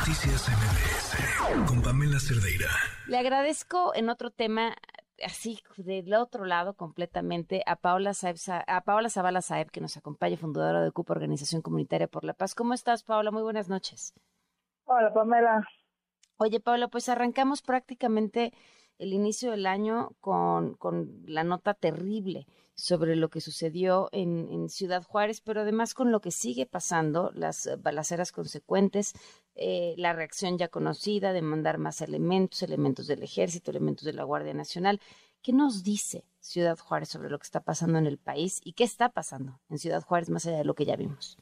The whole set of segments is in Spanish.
Noticias MBS con Pamela Cerdeira. Le agradezco en otro tema, así del otro lado completamente, a Paola, Saeb, a Paola Zavala Saeb, que nos acompaña, fundadora de CUPA Organización Comunitaria por la Paz. ¿Cómo estás, Paola? Muy buenas noches. Hola, Pamela. Oye, Paola, pues arrancamos prácticamente el inicio del año con, con la nota terrible sobre lo que sucedió en, Ciudad Juárez, pero además con lo que sigue pasando, las balaceras consecuentes, eh, la reacción ya conocida de mandar más elementos, elementos del ejército, elementos de la Guardia Nacional. ¿Qué nos dice Ciudad Juárez sobre lo que está pasando en el país y qué está pasando en Ciudad Juárez más allá de lo que ya vimos?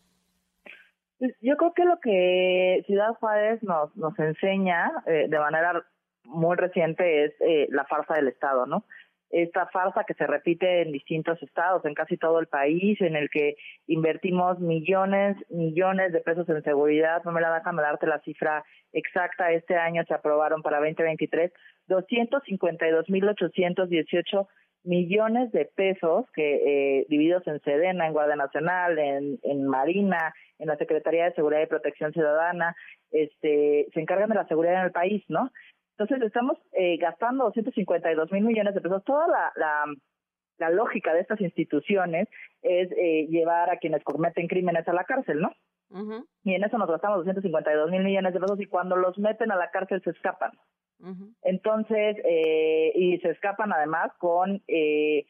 Pues, yo creo que lo que Ciudad Juárez nos, nos enseña eh, de manera muy reciente es eh, la farsa del Estado, ¿no? Esta farsa que se repite en distintos estados, en casi todo el país, en el que invertimos millones, millones de pesos en seguridad. No me la déjame darte la cifra exacta. Este año se aprobaron para 2023 252.818 millones de pesos que eh, divididos en Sedena, en Guardia Nacional, en, en Marina, en la Secretaría de Seguridad y Protección Ciudadana, este, se encargan de la seguridad en el país, ¿no? Entonces estamos eh, gastando 252 mil millones de pesos. Toda la, la, lógica de estas instituciones es eh, llevar a quienes cometen crímenes a la cárcel, ¿no? Y en eso nos gastamos 252 mil millones de pesos y cuando los meten a la cárcel se escapan. Entonces, eh, y se escapan además con eh,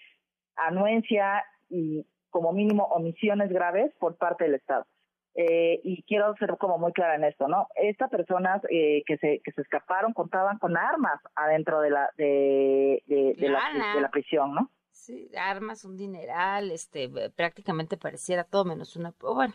anuencia y como mínimo omisiones graves por parte del Estado. Eh, y quiero ser como muy clara en esto, ¿no? Estas personas eh, que se que se escaparon contaban con armas adentro de la de, de, la, de la prisión, ¿no? Sí, armas, un dineral, este, prácticamente pareciera todo menos una, bueno,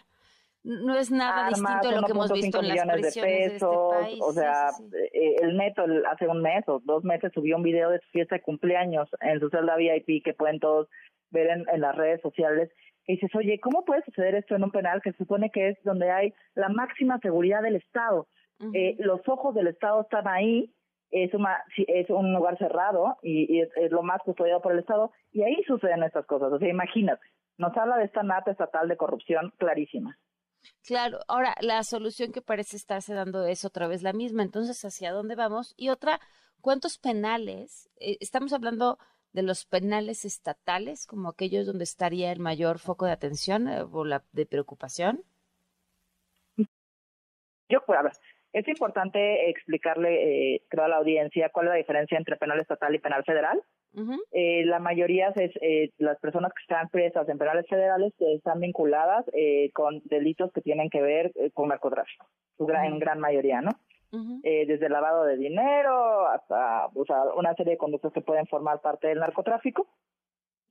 no es nada distinto de lo que hemos visto en las prisiones de, este país. O sea, eh, el neto hace un mes o dos meses subió un video de su fiesta de cumpleaños en su celda VIP que pueden todos ver en, en las redes sociales y dices, oye, ¿cómo puede suceder esto en un penal que se supone que es donde hay la máxima seguridad del Estado? eh, los ojos del Estado están ahí, es, una, es un lugar cerrado y, es, lo más custodiado por el Estado, y ahí suceden estas cosas. O sea, imagínate, nos habla de esta nata estatal de corrupción clarísima. Claro, ahora la solución que parece estarse dando es otra vez la misma, entonces, ¿hacia dónde vamos? Y otra, ¿cuántos penales? Eh, estamos hablando de los penales estatales como aquellos donde estaría el mayor foco de atención eh, o la de preocupación? Yo, a ver, es importante explicarle, eh, creo, a la audiencia cuál es la diferencia entre penal estatal y penal federal. eh, la mayoría es eh, las personas que están presas en penales federales están vinculadas eh, con delitos que tienen que ver con narcotráfico, su gran, en gran mayoría, ¿no? Eh, desde lavado de dinero hasta una serie de conductas que pueden formar parte del narcotráfico.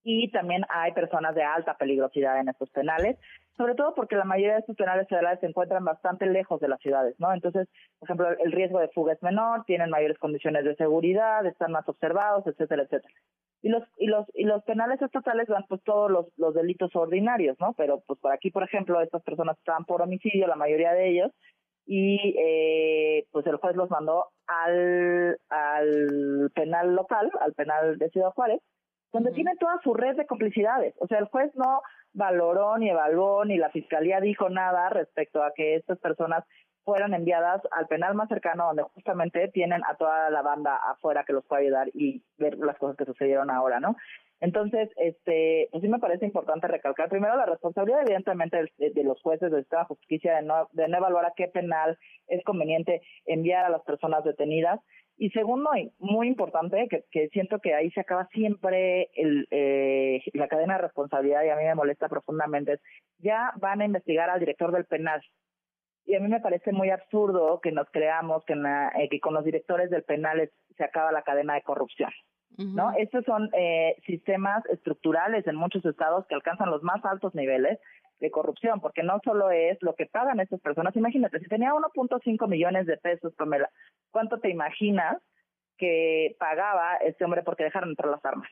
Y también hay personas de alta peligrosidad en estos penales, sobre todo porque la mayoría de estos penales federales se encuentran bastante lejos de las ciudades, ¿no? Entonces, por ejemplo, el riesgo de fuga es menor, tienen mayores condiciones de seguridad, están más observados, etcétera, etcétera. Y los y los y los penales estatales van pues todos los los delitos ordinarios, ¿no? Pero pues por aquí, por ejemplo, estas personas están por homicidio, la mayoría de ellos, y eh, pues el juez los mandó al, al penal local, al penal de Ciudad Juárez, donde tiene toda su red de complicidades. O sea, el juez no valoró ni evaluó ni la fiscalía dijo nada respecto a que estas personas fueran enviadas al penal más cercano donde justamente tienen a toda la banda afuera que los puede ayudar y ver las cosas que sucedieron ahora, ¿no? Entonces, este, pues sí me parece importante recalcar primero la responsabilidad evidentemente de, los jueces de esta justicia de no, de no evaluar a qué penal es conveniente enviar a las personas detenidas y segundo, y muy importante, que, que siento que ahí se acaba siempre el, eh, la cadena de responsabilidad y a mí me molesta profundamente, es ya van a investigar al director del penal. Y a mí me parece muy absurdo que nos creamos que, eh, que con los directores del penal se acaba la cadena de corrupción. ¿No? Estos son eh, sistemas estructurales en muchos estados que alcanzan los más altos niveles de corrupción, porque no solo es lo que pagan estas personas. Imagínate, si tenía 1.5 millones de pesos, Pamela, ¿cuánto te imaginas que pagaba este hombre porque dejaron entrar las armas?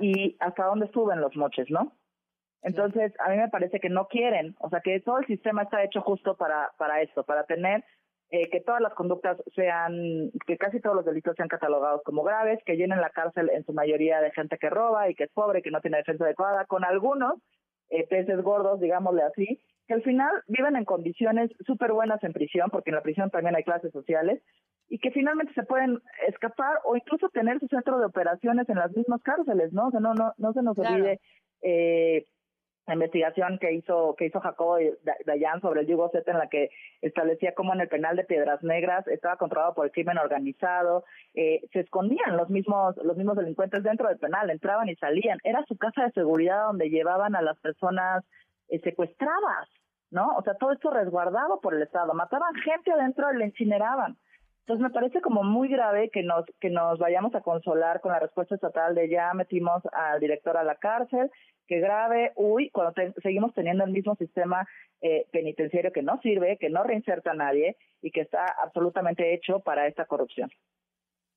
Y hasta dónde suben los moches, ¿no? Entonces, a mí me parece que no quieren, o sea, que todo el sistema está hecho justo para, para esto, para tener eh, que todas las conductas sean, que casi todos los delitos sean catalogados como graves, que llenen la cárcel en su mayoría de gente que roba y que es pobre, que no tiene defensa adecuada, con algunos eh, peces gordos, digámosle así, que al final viven en condiciones súper buenas en prisión, porque en la prisión también hay clases sociales, y que finalmente se pueden escapar o incluso tener su centro de operaciones en las mismas cárceles, ¿no? O sea, no, no, no se nos olvide eh, la investigación que hizo que hizo Jacobo Dayan sobre el Yugo Z en la que establecía cómo en el penal de Piedras Negras estaba controlado por el crimen organizado, eh, se escondían los mismos los mismos delincuentes dentro del penal, entraban y salían, era su casa de seguridad donde llevaban a las personas eh, secuestradas, ¿no? O sea, todo esto resguardado por el Estado, mataban gente adentro y le incineraban. Entonces me parece como muy grave que nos que nos vayamos a consolar con la respuesta estatal de ya metimos al director a la cárcel, que grave, uy, cuando seguimos teniendo el mismo sistema eh, penitenciario que no sirve, que no reinserta a nadie y que está absolutamente hecho para esta corrupción.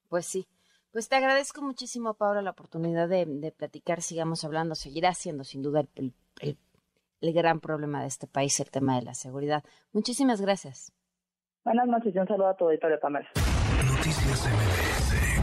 Pues sí. Pues te agradezco muchísimo, Paula, la oportunidad de, platicar, sigamos hablando, seguirá siendo sin duda el, el gran problema de este país, el tema de la seguridad. Muchísimas gracias. Buenas noches y un saludo a todo auditorio, Pamela. Noticias MBS.